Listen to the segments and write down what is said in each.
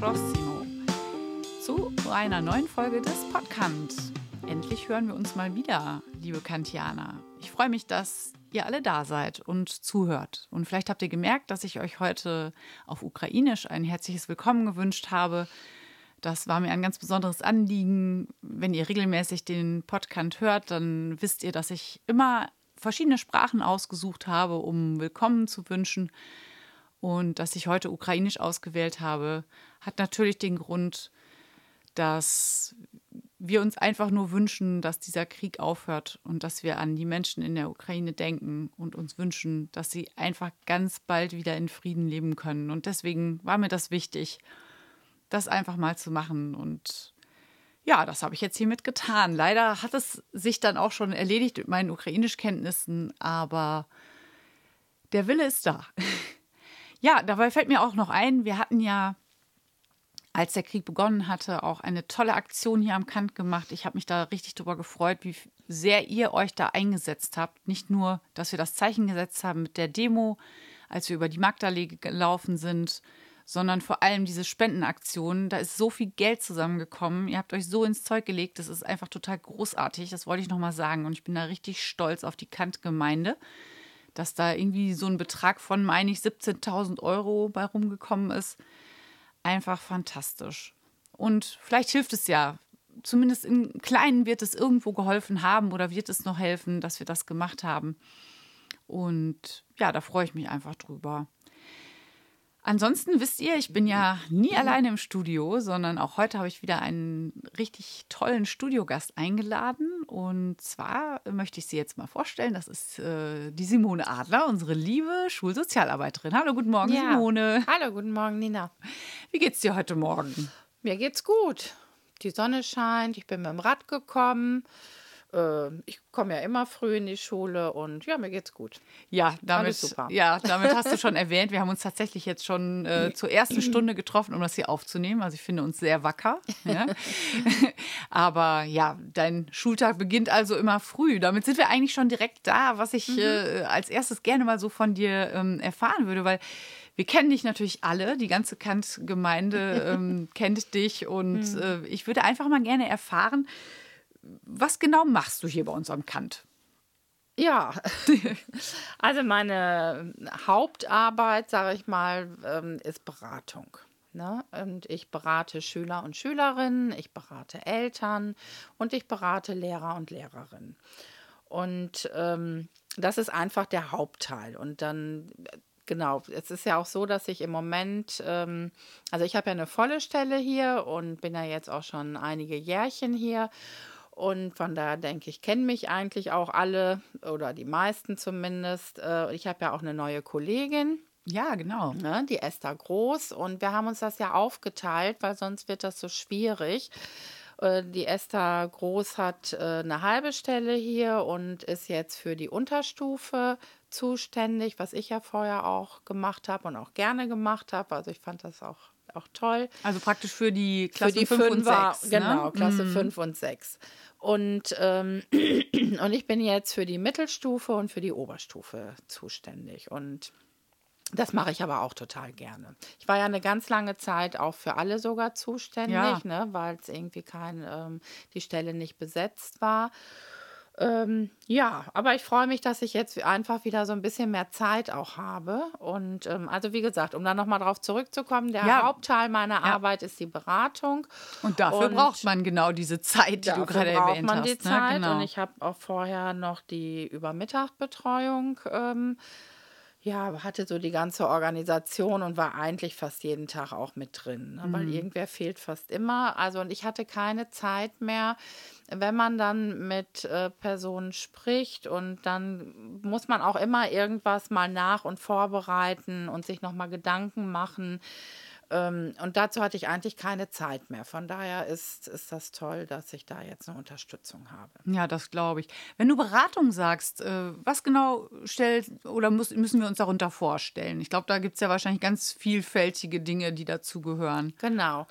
prossimo zu einer neuen Folge des Podcast. Endlich hören wir uns mal wieder, liebe Kantianer. Ich freue mich, dass ihr alle da seid und zuhört. Und vielleicht habt ihr gemerkt, dass ich euch heute auf Ukrainisch ein herzliches Willkommen gewünscht habe. Das war mir ein ganz besonderes Anliegen. Wenn ihr regelmäßig den Podcast hört, dann wisst ihr, dass ich immer verschiedene Sprachen ausgesucht habe, um Willkommen zu wünschen. Und dass ich heute Ukrainisch ausgewählt habe, hat natürlich den Grund, dass wir uns einfach nur wünschen, dass dieser Krieg aufhört und dass wir an die Menschen in der Ukraine denken und uns wünschen, dass sie einfach ganz bald wieder in Frieden leben können. Und deswegen war mir das wichtig, das einfach mal zu machen. Und ja, das habe ich jetzt hiermit getan. Leider hat es sich dann auch schon erledigt mit meinen Ukrainischkenntnissen, aber der Wille ist da. Ja, dabei fällt mir auch noch ein, wir hatten ja, als der Krieg begonnen hatte, auch eine tolle Aktion hier am Kant gemacht. Ich habe mich da richtig drüber gefreut, wie sehr ihr euch da eingesetzt habt. Nicht nur, dass wir das Zeichen gesetzt haben mit der Demo, als wir über die Magdalee gelaufen sind, sondern vor allem diese Spendenaktionen. Da ist so viel Geld zusammengekommen. Ihr habt euch so ins Zeug gelegt. Das ist einfach total großartig. Das wollte ich nochmal sagen. Und ich bin da richtig stolz auf die Kant-Gemeinde dass da irgendwie so ein Betrag von, meine ich, 17.000 Euro bei rumgekommen ist. Einfach fantastisch. Und vielleicht hilft es ja, zumindest im Kleinen wird es irgendwo geholfen haben oder wird es noch helfen, dass wir das gemacht haben. Und ja, da freue ich mich einfach drüber. Ansonsten wisst ihr, ich bin ja nie alleine im Studio, sondern auch heute habe ich wieder einen richtig tollen Studiogast eingeladen. Und zwar möchte ich sie jetzt mal vorstellen. Das ist äh, die Simone Adler, unsere liebe Schulsozialarbeiterin. Hallo, guten Morgen, ja. Simone. Hallo, guten Morgen, Nina. Wie geht's dir heute Morgen? Mir geht's gut. Die Sonne scheint, ich bin mit dem Rad gekommen. Äh, ich komme ja immer früh in die Schule und ja, mir geht's gut. Ja, damit, ja, damit hast du schon erwähnt. Wir haben uns tatsächlich jetzt schon äh, zur ersten Stunde getroffen, um das hier aufzunehmen. Also ich finde uns sehr wacker. Ja. Aber ja, dein Schultag beginnt also immer früh. Damit sind wir eigentlich schon direkt da, was ich mhm. äh, als erstes gerne mal so von dir ähm, erfahren würde, weil wir kennen dich natürlich alle, die ganze Kant-Gemeinde ähm, kennt dich und mhm. äh, ich würde einfach mal gerne erfahren, was genau machst du hier bei uns am Kant? Ja, also meine Hauptarbeit, sage ich mal, ähm, ist Beratung. Ne? Und ich berate Schüler und Schülerinnen, ich berate Eltern und ich berate Lehrer und Lehrerinnen. Und ähm, das ist einfach der Hauptteil. Und dann Genau, es ist ja auch so, dass ich im Moment, ähm, also ich habe ja eine volle Stelle hier und bin ja jetzt auch schon einige Jährchen hier. Und von daher denke ich, kennen mich eigentlich auch alle oder die meisten zumindest. Äh, ich habe ja auch eine neue Kollegin. Ja, genau. Ne, die Esther Groß. Und wir haben uns das ja aufgeteilt, weil sonst wird das so schwierig. Äh, die Esther Groß hat äh, eine halbe Stelle hier und ist jetzt für die Unterstufe zuständig, was ich ja vorher auch gemacht habe und auch gerne gemacht habe. Also ich fand das auch, auch toll. Also praktisch für die Klasse 5 und 6. Ne? Genau, Klasse 5 mm. und 6. Und, ähm, und ich bin jetzt für die Mittelstufe und für die Oberstufe zuständig. Und das mache ich aber auch total gerne. Ich war ja eine ganz lange Zeit auch für alle sogar zuständig, ja. ne, weil es irgendwie kein, ähm, die Stelle nicht besetzt war. Ähm, ja, aber ich freue mich, dass ich jetzt einfach wieder so ein bisschen mehr Zeit auch habe. Und ähm, also wie gesagt, um da nochmal drauf zurückzukommen, der ja. Hauptteil meiner ja. Arbeit ist die Beratung. Und dafür und braucht man genau diese Zeit, die du gerade erwähnt hast. braucht man die ne? Zeit. Genau. Und ich habe auch vorher noch die Übermittagbetreuung. Ähm, ja, hatte so die ganze Organisation und war eigentlich fast jeden Tag auch mit drin, ne? weil mhm. irgendwer fehlt fast immer. Also und ich hatte keine Zeit mehr, wenn man dann mit äh, Personen spricht und dann muss man auch immer irgendwas mal nach und vorbereiten und sich nochmal Gedanken machen ähm, und dazu hatte ich eigentlich keine Zeit mehr. Von daher ist, ist das toll, dass ich da jetzt eine Unterstützung habe. Ja, das glaube ich. Wenn du Beratung sagst, äh, was genau stellt oder muss, müssen wir uns darunter vorstellen? Ich glaube, da gibt es ja wahrscheinlich ganz vielfältige Dinge, die dazugehören. Genau.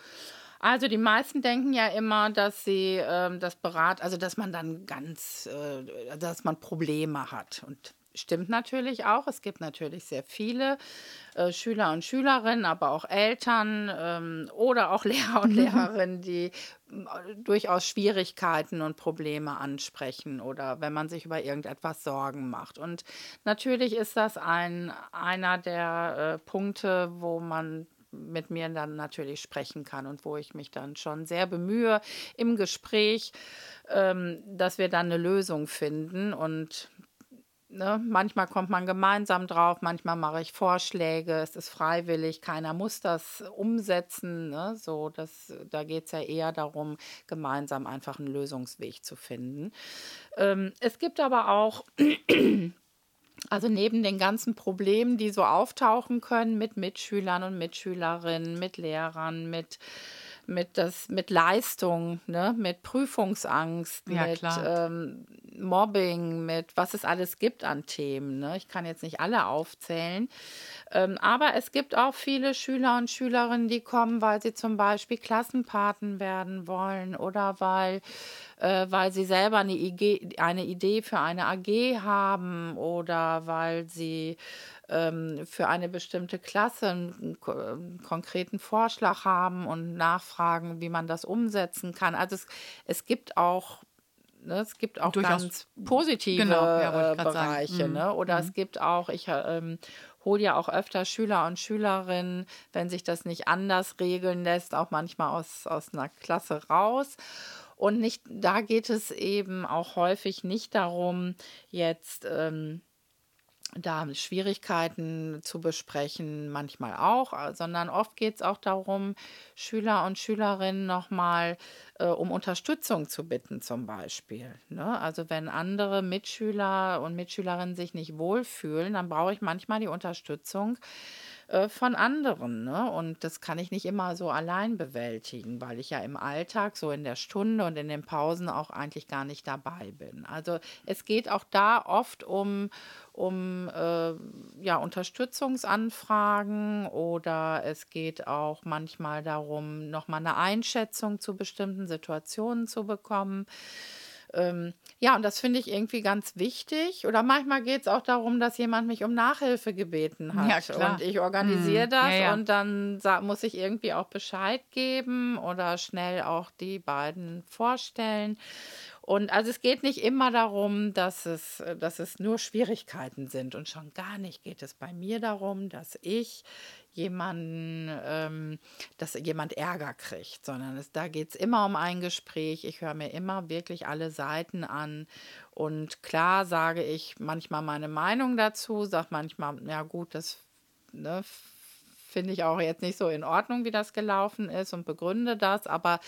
Also die meisten denken ja immer, dass sie ähm, das Berat, also dass man dann ganz, äh, dass man Probleme hat. Und stimmt natürlich auch. Es gibt natürlich sehr viele äh, Schüler und Schülerinnen, aber auch Eltern ähm, oder auch Lehrer und Lehrerinnen, die äh, durchaus Schwierigkeiten und Probleme ansprechen oder wenn man sich über irgendetwas Sorgen macht. Und natürlich ist das ein, einer der äh, Punkte, wo man mit mir dann natürlich sprechen kann und wo ich mich dann schon sehr bemühe im Gespräch, ähm, dass wir dann eine Lösung finden. Und Ne? Manchmal kommt man gemeinsam drauf, manchmal mache ich Vorschläge, es ist freiwillig, keiner muss das umsetzen. Ne? So, das, da geht es ja eher darum, gemeinsam einfach einen Lösungsweg zu finden. Ähm, es gibt aber auch also neben den ganzen Problemen, die so auftauchen können mit Mitschülern und Mitschülerinnen, mit Lehrern, mit mit, das, mit Leistung, ne? mit Prüfungsangst, ja, mit ähm, Mobbing, mit was es alles gibt an Themen. Ne? Ich kann jetzt nicht alle aufzählen. Ähm, aber es gibt auch viele Schüler und Schülerinnen, die kommen, weil sie zum Beispiel Klassenpaten werden wollen oder weil, äh, weil sie selber eine, IG, eine Idee für eine AG haben oder weil sie ähm, für eine bestimmte Klasse einen, einen, konkreten Vorschlag haben und nachfragen, wie man das umsetzen kann. Also es, es gibt auch Ne, es gibt auch Durchaus, ganz positive genau, ja, äh, Bereiche. Ne? Oder mhm. es gibt auch, ich ähm, hole ja auch öfter Schüler und Schülerinnen, wenn sich das nicht anders regeln lässt, auch manchmal aus, aus einer Klasse raus. Und nicht, da geht es eben auch häufig nicht darum, jetzt ähm, da Schwierigkeiten zu besprechen, manchmal auch, äh, sondern oft geht es auch darum, Schüler und Schülerinnen nochmal äh, um Unterstützung zu bitten, zum Beispiel. Ne? Also wenn andere Mitschüler und Mitschülerinnen sich nicht wohlfühlen, dann brauche ich manchmal die Unterstützung äh, von anderen. Ne? Und das kann ich nicht immer so allein bewältigen, weil ich ja im Alltag so in der Stunde und in den Pausen auch eigentlich gar nicht dabei bin. Also es geht auch da oft um, um äh, ja, Unterstützungsanfragen oder es geht auch manchmal darum, nochmal eine Einschätzung zu bestimmten Situationen zu bekommen. Ähm, ja, und das finde ich irgendwie ganz wichtig. Oder manchmal geht es auch darum, dass jemand mich um Nachhilfe gebeten hat. Ja, und ich organisiere hm. das ja, ja. und dann muss ich irgendwie auch Bescheid geben oder schnell auch die beiden vorstellen. Und also es geht nicht immer darum, dass es, dass es nur Schwierigkeiten sind. Und schon gar nicht geht es bei mir darum, dass ich jemanden, ähm, dass jemand Ärger kriegt, sondern es, da geht es immer um ein Gespräch. Ich höre mir immer wirklich alle Seiten an. Und klar sage ich manchmal meine Meinung dazu, sage manchmal, ja gut, das ne, finde ich auch jetzt nicht so in Ordnung, wie das gelaufen ist und begründe das, aber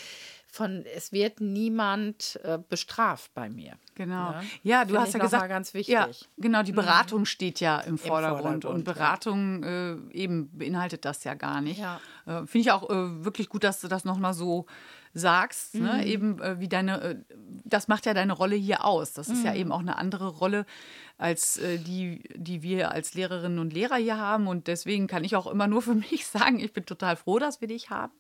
von es wird niemand äh, bestraft bei mir. Genau. Ne? Ja, du Find hast ja gesagt, ganz wichtig. Ja, genau, die mhm. Beratung mhm. steht ja im Vordergrund, Im Vordergrund und Beratung ja. äh, eben beinhaltet das ja gar nicht. Ja. Äh, Finde ich auch äh, wirklich gut, dass du das nochmal so sagst, ne? mhm. ne? eben äh, wie deine, äh, das macht ja deine Rolle hier aus. Das ist mhm. ja eben auch eine andere Rolle als äh, die, die wir als Lehrerinnen und Lehrer hier haben. Und deswegen kann ich auch immer nur für mich sagen, ich bin total froh, dass wir dich haben.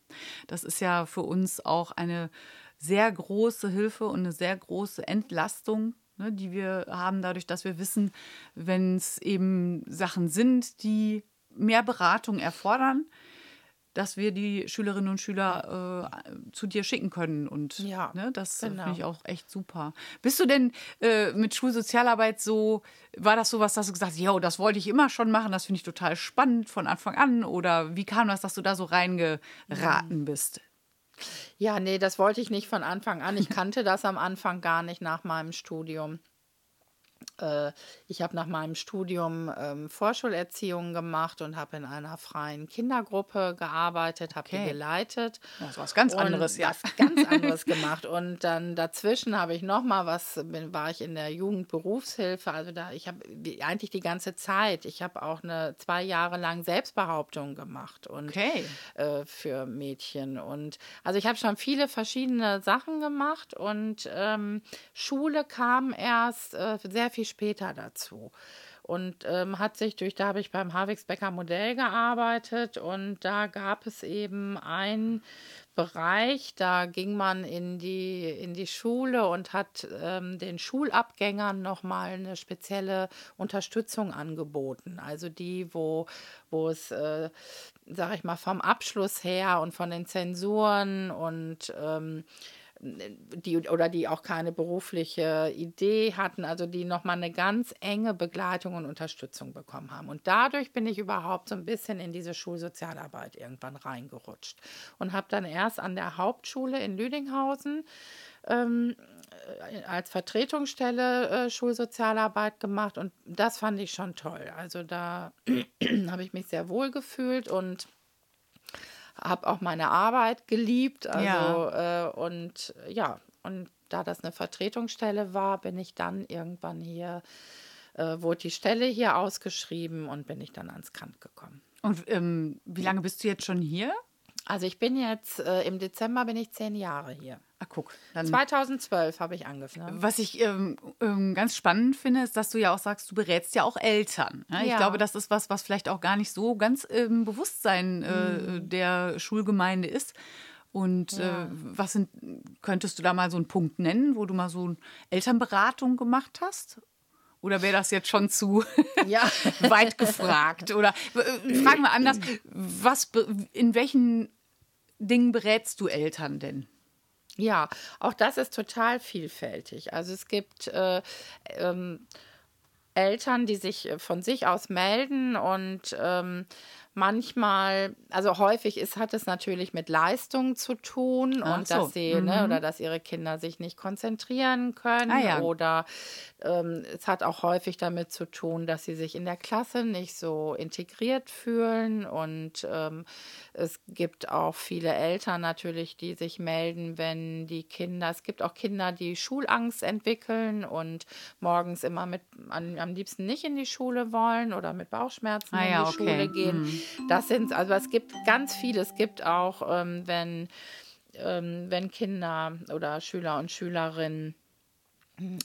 Das ist ja für uns auch eine sehr große Hilfe und eine sehr große Entlastung, ne, die wir haben, dadurch, dass wir wissen, wenn es eben Sachen sind, die mehr Beratung erfordern, dass wir die Schülerinnen und Schüler äh, zu dir schicken können. Und ja, ne, das genau. finde ich auch echt super. Bist du denn äh, mit Schulsozialarbeit so, war das so was, dass du gesagt hast, ja, das wollte ich immer schon machen, das finde ich total spannend von Anfang an? Oder wie kam das, dass du da so reingeraten bist? Ja, nee, das wollte ich nicht von Anfang an. Ich kannte das am Anfang gar nicht nach meinem Studium. Äh, ich habe nach meinem Studium ähm, Vorschulerziehung gemacht und habe in einer freien Kindergruppe gearbeitet, habe okay. die geleitet. Das war was ganz anderes, ja. Was ganz anderes gemacht. Und dann dazwischen habe ich noch mal was, bin, war ich in der Jugendberufshilfe. Also da, ich habe eigentlich die ganze Zeit. Ich habe auch eine zwei Jahre lang Selbstbehauptung gemacht und okay. äh, für Mädchen. Und also ich habe schon viele verschiedene Sachen gemacht und ähm, Schule kam erst äh, sehr viel später dazu und ähm, hat sich durch, da habe ich beim Havix Becker Modell gearbeitet und da gab es eben einen Bereich, da ging man in die, in die Schule und hat ähm, den Schulabgängern nochmal eine spezielle Unterstützung angeboten. Also die, wo, wo es, äh, sag ich mal, vom Abschluss her und von den Zensuren und ähm, die oder die auch keine berufliche Idee hatten, also die nochmal eine ganz enge Begleitung und Unterstützung bekommen haben. Und dadurch bin ich überhaupt so ein bisschen in diese Schulsozialarbeit irgendwann reingerutscht und habe dann erst an der Hauptschule in Lüdinghausen ähm, äh, als Vertretungsstelle äh, Schulsozialarbeit gemacht und das fand ich schon toll. Also da habe ich mich sehr wohl gefühlt und habe auch meine Arbeit geliebt. Also, ja. Äh, und ja, und da das eine Vertretungsstelle war, bin ich dann irgendwann hier, äh, wurde die Stelle hier ausgeschrieben und bin ich dann ans Kant gekommen. Und ähm, wie lange bist du jetzt schon hier? Also ich bin jetzt, äh, im Dezember bin ich zehn Jahre hier. Ach, guck. 2012 habe ich angefangen. Was ich ähm, ähm, ganz spannend finde, ist, dass du ja auch sagst, du berätst ja auch Eltern. Ne? Ja. Ich glaube, das ist was, was vielleicht auch gar nicht so ganz im Bewusstsein äh, mhm. der Schulgemeinde ist. Und ja. äh, was sind, könntest du da mal so einen Punkt nennen, wo du mal so eine Elternberatung gemacht hast? Oder wäre das jetzt schon zu ja. weit gefragt? Oder äh, fragen wir anders, was, in welchen Dingen berätst du Eltern denn? Ja, auch das ist total vielfältig. Also es gibt äh, ähm, Eltern, die sich von sich aus melden und ähm, manchmal, also häufig ist, hat es natürlich mit Leistung zu tun Ach und so. dass sie, ne, mhm. ne, oder dass ihre Kinder sich nicht konzentrieren können ah, ja. oder ähm, es hat auch häufig damit zu tun, dass sie sich in der Klasse nicht so integriert fühlen und ähm, es gibt auch viele Eltern natürlich, die sich melden, wenn die Kinder, es gibt auch Kinder, die Schulangst entwickeln und morgens immer mit am, am liebsten nicht in die Schule wollen oder mit Bauchschmerzen ah, in ja, die okay. Schule gehen. Mhm. Das sind, also es gibt ganz viele. Es gibt auch, ähm, wenn, ähm, wenn Kinder oder Schüler und Schülerinnen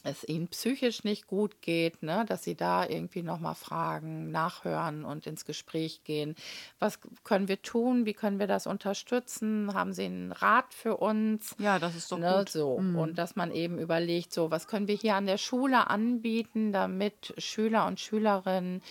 es ihnen psychisch nicht gut geht, ne, dass sie da irgendwie nochmal fragen, nachhören und ins Gespräch gehen. Was können wir tun? Wie können wir das unterstützen? Haben Sie einen Rat für uns? Ja, das ist doch ne, gut. So. Mhm. Und dass man eben überlegt, so, was können wir hier an der Schule anbieten, damit Schüler und Schülerinnen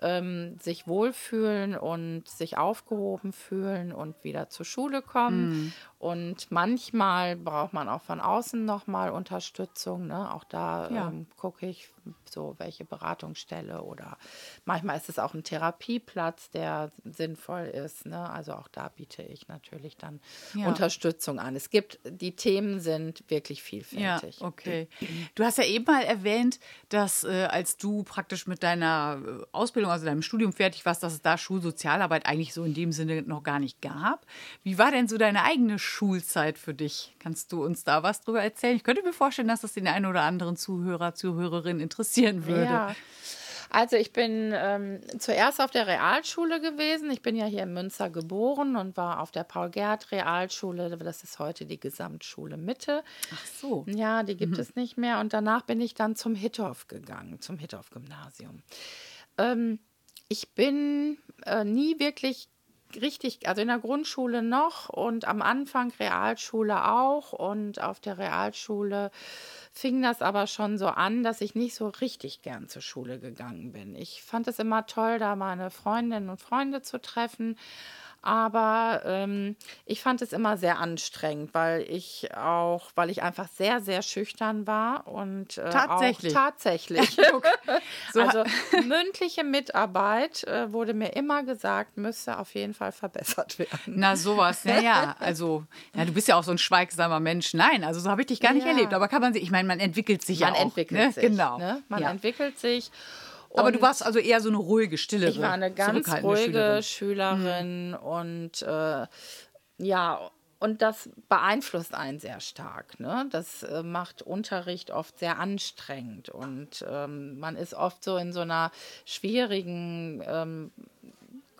ähm, sich wohlfühlen und sich aufgehoben fühlen und wieder zur Schule kommen. Mhm. Und manchmal braucht man auch von außen nochmal Unterstützung. Ne? Auch da ja. ähm, gucke ich so, welche Beratungsstelle oder manchmal ist es auch ein Therapieplatz, der sinnvoll ist. Ne? Also auch da biete ich natürlich dann ja. Unterstützung an. Es gibt, die Themen sind wirklich vielfältig. Ja, okay. Du hast ja eben mal erwähnt, dass äh, als du praktisch mit deiner äh, Ausbildung, also deinem Studium fertig warst, dass es da Schulsozialarbeit eigentlich so in dem Sinne noch gar nicht gab. Wie war denn so deine eigene Schulzeit für dich? Kannst du uns da was drüber erzählen? Ich könnte mir vorstellen, dass das den einen oder anderen Zuhörer, Zuhörerin interessieren würde. Ja. Also ich bin ähm, zuerst auf der Realschule gewesen. Ich bin ja hier in Münster geboren und war auf der Paul-Gerd-Realschule. Das ist heute die Gesamtschule Mitte. Ach so. Ja, die gibt mhm. es nicht mehr. Und danach bin ich dann zum Hittorf gegangen, zum Hittorf-Gymnasium. Ähm, ich bin äh, nie wirklich richtig, also in der Grundschule noch und am Anfang Realschule auch und auf der Realschule fing das aber schon so an, dass ich nicht so richtig gern zur Schule gegangen bin. Ich fand es immer toll, da meine Freundinnen und Freunde zu treffen aber ähm, ich fand es immer sehr anstrengend, weil ich auch, weil ich einfach sehr, sehr schüchtern war und äh, tatsächlich. Auch tatsächlich. so. Also mündliche Mitarbeit äh, wurde mir immer gesagt, müsste auf jeden Fall verbessert werden. Na sowas, naja, also ja, du bist ja auch so ein schweigsamer Mensch. Nein, also so habe ich dich gar nicht ja. erlebt. Aber kann man sich, ich meine, man entwickelt sich man ja auch. Entwickelt ne? sich, genau. Ne? Man ja. entwickelt sich. Aber du warst also eher so eine ruhige, stille Ich war eine ganz ruhige Schülerin, Schülerin mhm. und äh, ja, und das beeinflusst einen sehr stark. Ne? Das äh, macht Unterricht oft sehr anstrengend und ähm, man ist oft so in so einer schwierigen ähm,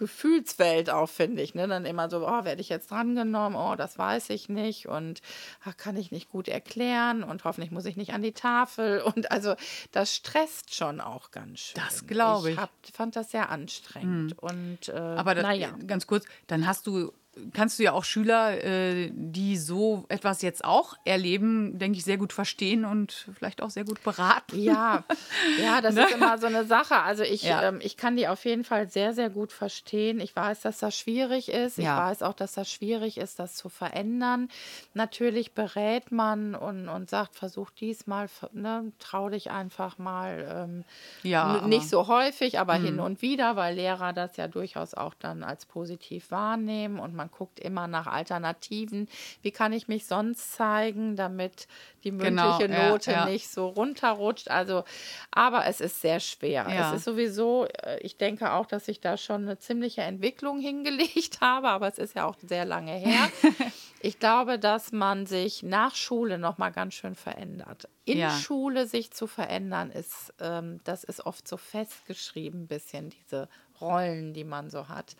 Gefühlswelt auch, finde ich. Ne? Dann immer so, oh, werde ich jetzt drangenommen? Oh, das weiß ich nicht und ach, kann ich nicht gut erklären und hoffentlich muss ich nicht an die Tafel. Und also das stresst schon auch ganz schön. Das glaube ich. Ich hab, fand das sehr anstrengend. Mhm. Und, äh, Aber das, naja. ganz kurz, dann hast du kannst du ja auch Schüler, äh, die so etwas jetzt auch erleben, denke ich, sehr gut verstehen und vielleicht auch sehr gut beraten. Ja, ja, das ne? ist immer so eine Sache. Also ich, ja. ähm, ich kann die auf jeden Fall sehr, sehr gut verstehen. Ich weiß, dass das schwierig ist. Ich ja. weiß auch, dass das schwierig ist, das zu verändern. Natürlich berät man und, und sagt, versuch diesmal, ne, trau dich einfach mal. Ähm, ja, nicht so häufig, aber mh. hin und wieder, weil Lehrer das ja durchaus auch dann als positiv wahrnehmen und man guckt immer nach Alternativen. Wie kann ich mich sonst zeigen, damit die mündliche genau, Note ja, ja. nicht so runterrutscht? Also, aber es ist sehr schwer. Ja. Es ist sowieso, äh, ich denke auch, dass ich da schon eine ziemliche Entwicklung hingelegt habe, aber es ist ja auch sehr lange her. ich glaube, dass man sich nach Schule noch mal ganz schön verändert. In Schule sich zu verändern, ist, ähm, das ist oft so festgeschrieben, ein bisschen diese Rollen, die man so hat.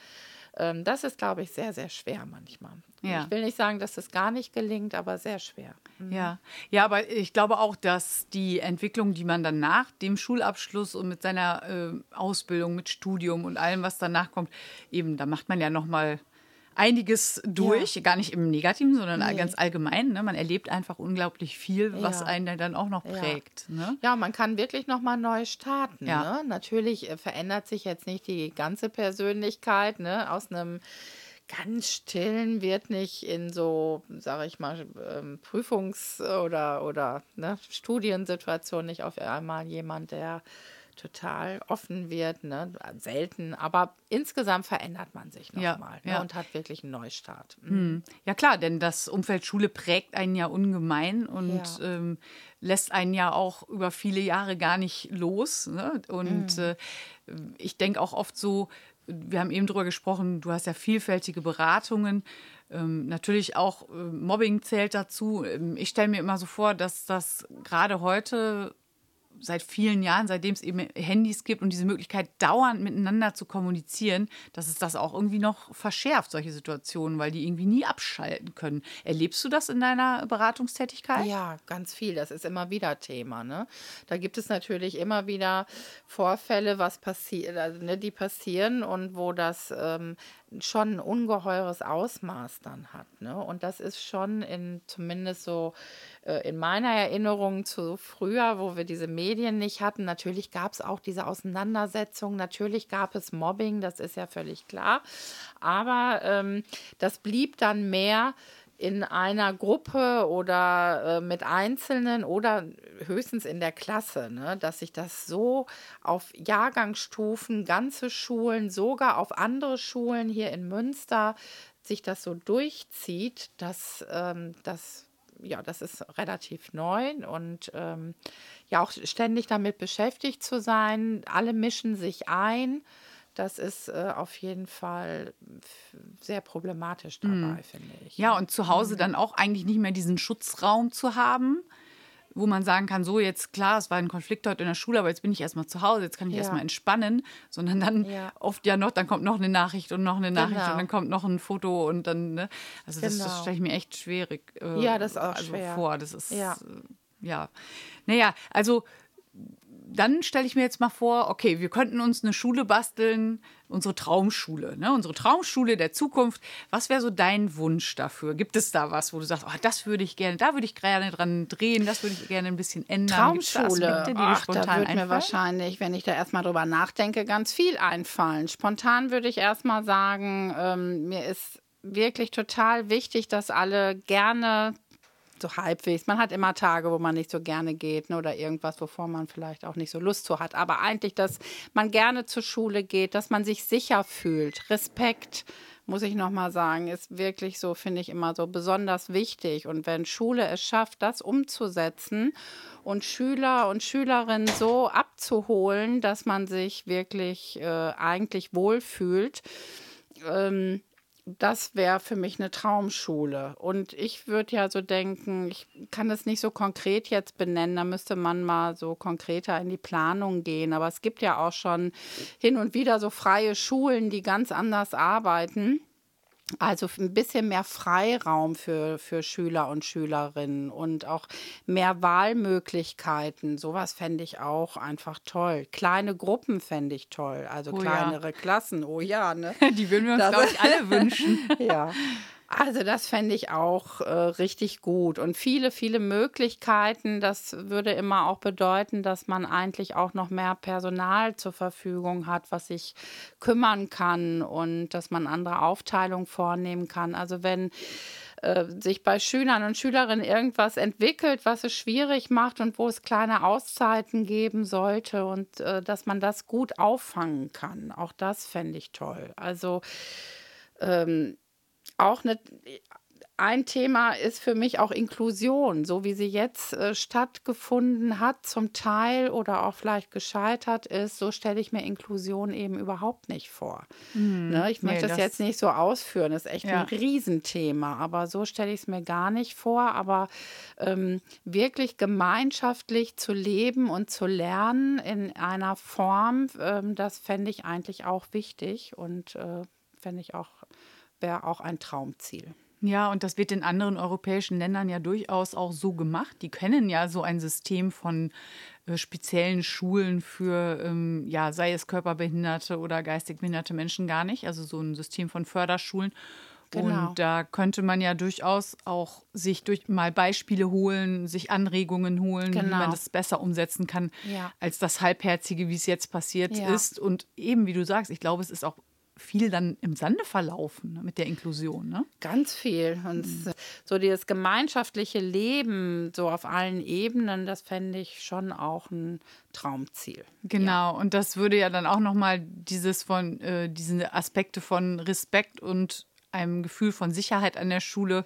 Ähm, das ist, glaube ich, sehr, sehr schwer manchmal. Ja. Ich will nicht sagen, dass es gar nicht gelingt, aber sehr schwer. Mhm. Ja. ja, aber ich glaube auch, dass die Entwicklung, die man dann nach dem Schulabschluss und mit seiner äh, Ausbildung, mit Studium und allem, was danach kommt, eben, da macht man ja nochmal einiges durch, ja. gar nicht im Negativen, sondern nee. ganz allgemein. Ne? Man erlebt einfach unglaublich viel, was ja. einen dann auch noch prägt. Ja, ne? ja man kann wirklich noch mal neu starten. Ne? Natürlich äh, verändert sich jetzt nicht die ganze Persönlichkeit ne? aus einem ganz stillen wird nicht in so, sage ich mal, ähm, Prüfungs- oder, oder ne, Studiensituationen nicht auf einmal jemand, der total offen wird, ne? selten, aber insgesamt verändert man sich nochmal ja, ne? und hat wirklich einen Neustart. Mhm. Hm. Ja klar, denn das Umfeld Schule prägt einen ja ungemein und ja. Ähm, lässt einen ja auch über viele Jahre gar nicht los. Ne? Und mhm. äh, ich denke auch oft so, wir haben eben darüber gesprochen, du hast ja vielfältige Beratungen. Ähm, natürlich auch äh, Mobbing zählt dazu. Ähm, ich stelle mir immer so vor, dass das gerade heute seit vielen Jahren, seitdem es eben Handys gibt und diese Möglichkeit, dauernd miteinander zu kommunizieren, dass es das auch irgendwie noch verschärft, solche Situationen, weil die irgendwie nie abschalten können. Erlebst du das in deiner Beratungstätigkeit? Ja, ganz viel. Das ist immer wieder Thema. Ne? Da gibt es natürlich immer wieder Vorfälle, was passiert, also, ne, die passieren und wo das ähm, schon ein ungeheures Ausmaß dann hat. Ne? Und das ist schon in zumindest so äh, in meiner Erinnerung zu früher, wo wir diese Medien nicht hatten. Natürlich gab es auch diese Auseinandersetzung, natürlich gab es Mobbing, das ist ja völlig klar. Aber ähm, das blieb dann mehr in einer Gruppe oder äh, mit Einzelnen oder höchstens in der Klasse, ne? dass sich das so auf Jahrgangsstufen, ganze Schulen, sogar auf andere Schulen hier in Münster sich das so durchzieht, dass ähm, das ja, das ist relativ neu und ähm, ja auch ständig damit beschäftigt zu sein. Alle mischen sich ein das ist äh, auf jeden Fall sehr problematisch dabei, mhm. finde ich. Ja, und zu Hause dann auch eigentlich nicht mehr diesen Schutzraum zu haben, wo man sagen kann, so jetzt klar, es war ein Konflikt heute in der Schule, aber jetzt bin ich erstmal zu Hause, jetzt kann ich ja. erstmal entspannen, sondern dann ja. oft ja noch, dann kommt noch eine Nachricht und noch eine Nachricht genau. und dann kommt noch ein Foto und dann, ne? Also das, genau. das stelle ich mir echt schwierig äh, ja, das auch also schwer. vor. Das ist ja. Äh, ja. Naja, also dann stelle ich mir jetzt mal vor, okay, wir könnten uns eine Schule basteln, unsere Traumschule, ne? unsere Traumschule der Zukunft. Was wäre so dein Wunsch dafür? Gibt es da was, wo du sagst, oh, das würde ich gerne, da würde ich gerne dran drehen, das würde ich gerne ein bisschen ändern? Traumschule, da Ach, da würde mir wahrscheinlich, wenn ich da erstmal drüber nachdenke, ganz viel einfallen. Spontan würde ich erstmal sagen, ähm, mir ist wirklich total wichtig, dass alle gerne so halbwegs. Man hat immer Tage, wo man nicht so gerne geht ne, oder irgendwas, wovor man vielleicht auch nicht so Lust zu hat. Aber eigentlich, dass man gerne zur Schule geht, dass man sich sicher fühlt. Respekt, muss ich nochmal sagen, ist wirklich so, finde ich immer so besonders wichtig. Und wenn Schule es schafft, das umzusetzen und Schüler und Schülerinnen so abzuholen, dass man sich wirklich äh, eigentlich wohlfühlt, ähm, das wäre für mich eine Traumschule. Und ich würde ja so denken, ich kann das nicht so konkret jetzt benennen, da müsste man mal so konkreter in die Planung gehen. Aber es gibt ja auch schon hin und wieder so freie Schulen, die ganz anders arbeiten. Also ein bisschen mehr Freiraum für, für Schüler und Schülerinnen und auch mehr Wahlmöglichkeiten. Sowas fände ich auch einfach toll. Kleine Gruppen fände ich toll. Also oh kleinere ja. Klassen. Oh ja, ne? Die würden wir uns, glaube ich, alle wünschen. ja. Also das fände ich auch äh, richtig gut. Und viele, viele Möglichkeiten. Das würde immer auch bedeuten, dass man eigentlich auch noch mehr Personal zur Verfügung hat, was sich kümmern kann und dass man andere Aufteilungen vornehmen kann. Also wenn äh, sich bei Schülern und Schülerinnen irgendwas entwickelt, was es schwierig macht und wo es kleine Auszeiten geben sollte und äh, dass man das gut auffangen kann. Auch das fände ich toll. Also ähm, auch eine, ein Thema ist für mich auch Inklusion, so wie sie jetzt äh, stattgefunden hat, zum Teil oder auch vielleicht gescheitert ist. So stelle ich mir Inklusion eben überhaupt nicht vor. Mhm. Ne, ich möchte nee, das, das, jetzt nicht so ausführen, das ist echt ja. ein Riesenthema, aber so stelle ich es mir gar nicht vor. Aber ähm, wirklich gemeinschaftlich zu leben und zu lernen in einer Form, ähm, das fände ich eigentlich auch wichtig und äh, fände ich auch wäre auch ein Traumziel. Ja, und das wird in anderen europäischen Ländern ja durchaus auch so gemacht. Die kennen ja so ein System von äh, speziellen Schulen für, ähm, ja, sei es körperbehinderte oder geistig behinderte Menschen gar nicht. Also so ein System von Förderschulen. Genau. Und da könnte man ja durchaus auch sich durch mal Beispiele holen, sich Anregungen holen, genau. wie man das besser umsetzen kann, ja. als das Halbherzige, wie es jetzt passiert ja. ist. Und eben, wie du sagst, ich glaube, es ist auch viel dann im Sande verlaufen ne, mit der Inklusion. Ne? Ganz viel. Und mhm. so dieses gemeinschaftliche Leben, so auf allen Ebenen, das fände ich schon auch ein Traumziel. Genau, ja. und das würde ja dann auch nochmal dieses von, äh, diese Aspekte von Respekt und einem Gefühl von Sicherheit an der Schule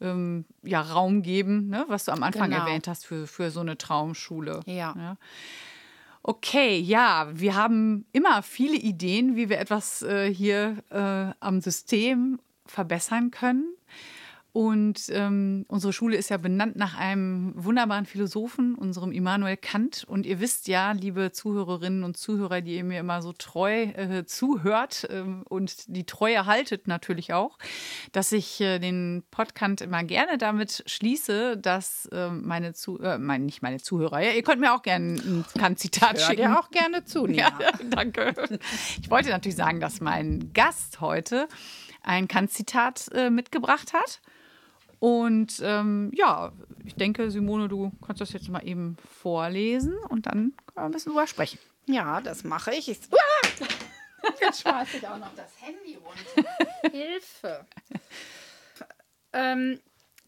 ähm, ja, Raum geben, ne? was du am Anfang genau. erwähnt hast für, für so eine Traumschule. ja. ja. Okay, ja, wir haben immer viele Ideen, wie wir etwas äh, hier äh, am System verbessern können. Und ähm, unsere Schule ist ja benannt nach einem wunderbaren Philosophen, unserem Immanuel Kant. Und ihr wisst ja, liebe Zuhörerinnen und Zuhörer, die ihr mir immer so treu äh, zuhört ähm, und die Treue haltet natürlich auch, dass ich äh, den Podcast immer gerne damit schließe, dass äh, meine zu äh, mein, nicht meine Zuhörer, ja, ihr könnt mir auch gerne ein Kant-Zitat schicken. Ja, auch gerne zu. Ja, danke. Ich wollte natürlich sagen, dass mein Gast heute ein Kant-Zitat äh, mitgebracht hat. Und ähm, ja, ich denke, Simone, du kannst das jetzt mal eben vorlesen und dann können wir ein bisschen drüber sprechen. Ja, das mache ich. ich uh! Jetzt schmeiße ich auch noch das Handy runter. Hilfe. Ähm,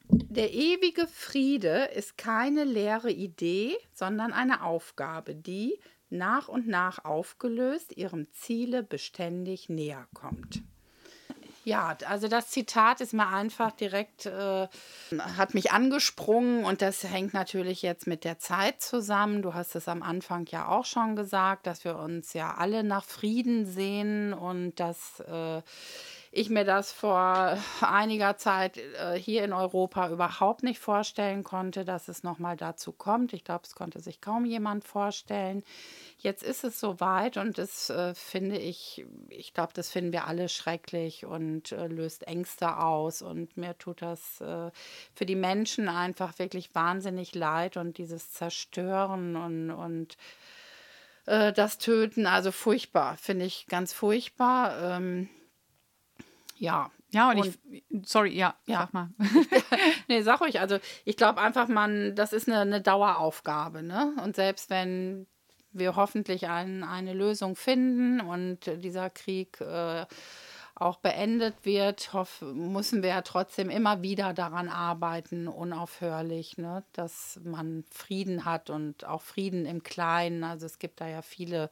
der ewige Friede ist keine leere Idee, sondern eine Aufgabe, die nach und nach aufgelöst ihrem Ziele beständig näher kommt. Ja, also das Zitat ist mir einfach direkt, äh, hat mich angesprungen und das hängt natürlich jetzt mit der Zeit zusammen. Du hast es am Anfang ja auch schon gesagt, dass wir uns ja alle nach Frieden sehen und dass äh, ich mir das vor einiger Zeit äh, hier in Europa überhaupt nicht vorstellen konnte, dass es nochmal dazu kommt. Ich glaube, es konnte sich kaum jemand vorstellen. Jetzt ist es soweit und das äh, finde ich, ich glaube, das finden wir alle schrecklich und äh, löst Ängste aus. Und mir tut das für die Menschen einfach wirklich wahnsinnig leid und dieses Zerstören und, und das Töten, also furchtbar, finde ich ganz furchtbar. Ähm, ja. Ja, und, und ich, sorry, ja, ja. sag mal. nee, sag ruhig. Also ich glaube einfach, man, das ist eine, eine Daueraufgabe, ne? Und selbst wenn wir hoffentlich ein, eine Lösung finden und dieser Krieg äh, auch beendet wird, hoff, müssen wir ja trotzdem immer wieder daran arbeiten, unaufhörlich, ne? dass man Frieden hat und auch Frieden im Kleinen. Also es gibt da ja viele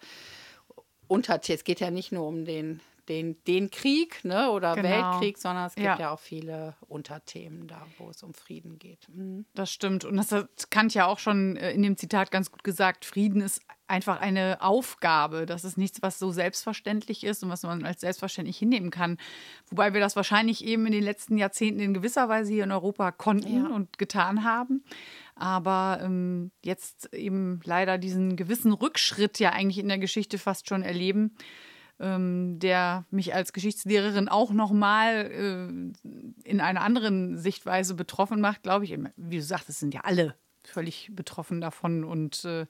Unterthemen. Es geht ja nicht nur um den den, den Krieg ne, oder Genau. Weltkrieg, sondern es gibt Ja. ja. auch viele Unterthemen da, wo es um Frieden geht. Mhm. Das stimmt. Und das hat Kant ja auch schon äh, in dem Zitat ganz gut gesagt. Frieden ist einfach eine Aufgabe. Das ist nichts, was so selbstverständlich ist und was man als selbstverständlich hinnehmen kann. Wobei wir das wahrscheinlich eben in den letzten Jahrzehnten in gewisser Weise hier in Europa konnten Ja. und getan haben. Aber ähm, jetzt eben leider diesen gewissen Rückschritt ja eigentlich in der Geschichte fast schon erleben, ähm, der mich als Geschichtslehrerin auch nochmal äh, in einer anderen Sichtweise betroffen macht, glaube ich. Wie du sagtest, sind ja alle völlig betroffen davon und äh,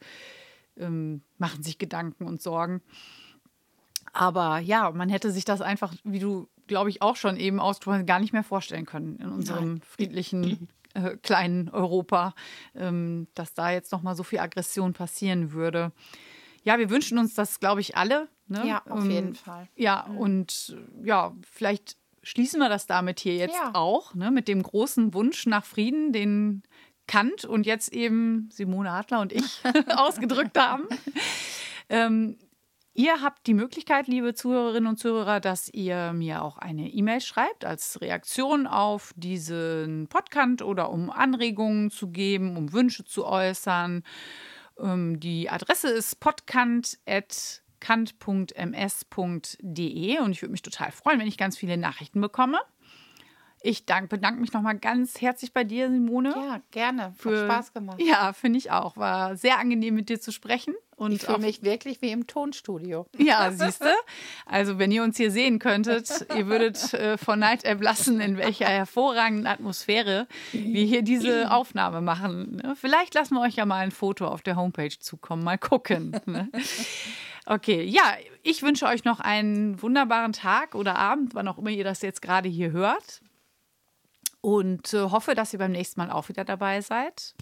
ähm, machen sich Gedanken und Sorgen. Aber ja, man hätte sich das einfach, wie du, glaube ich, auch schon eben ausgesprochen hast, gar nicht mehr vorstellen können in unserem friedlichen äh, kleinen Europa, ähm, dass da jetzt noch mal so viel Aggression passieren würde. Ja, wir wünschen uns das, glaube ich, alle. Ne? Ja, auf Ähm, jeden Fall. Ja, und äh, ja, vielleicht schließen wir das damit hier jetzt Ja. auch, ne, mit dem großen Wunsch nach Frieden, den Kant und jetzt eben Simone Adler und ich ausgedrückt haben. Ähm, ihr habt die Möglichkeit, liebe Zuhörerinnen und Zuhörer, dass ihr mir auch eine E-Mail schreibt als Reaktion auf diesen Podcast oder um Anregungen zu geben, um Wünsche zu äußern. Ähm, die Adresse ist podcast.kant.ms.de und ich würde mich total freuen, wenn ich ganz viele Nachrichten bekomme. Ich dank, bedanke mich nochmal ganz herzlich bei dir, Simone. Ja, gerne. Für- Hat Spaß gemacht. Ja, finde ich auch. War sehr angenehm mit dir zu sprechen. Und Ich fühle mich wirklich wie im Tonstudio. Ja, siehst du? Also, wenn ihr uns hier sehen könntet, ihr würdet äh, vor Neid erblassen, in welcher hervorragenden Atmosphäre wir hier diese Aufnahme machen. ne? Vielleicht lassen wir euch ja mal ein Foto auf der Homepage zukommen. Mal gucken. Okay, ja, ich wünsche euch noch einen wunderbaren Tag oder Abend, wann auch immer ihr das jetzt gerade hier hört. Und äh, hoffe, dass ihr beim nächsten Mal auch wieder dabei seid.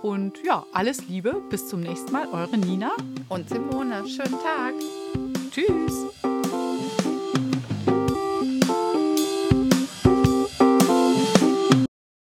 Und ja, alles Liebe. Bis zum nächsten Mal. Eure Nina. Und Simone, schönen Tag. Tschüss.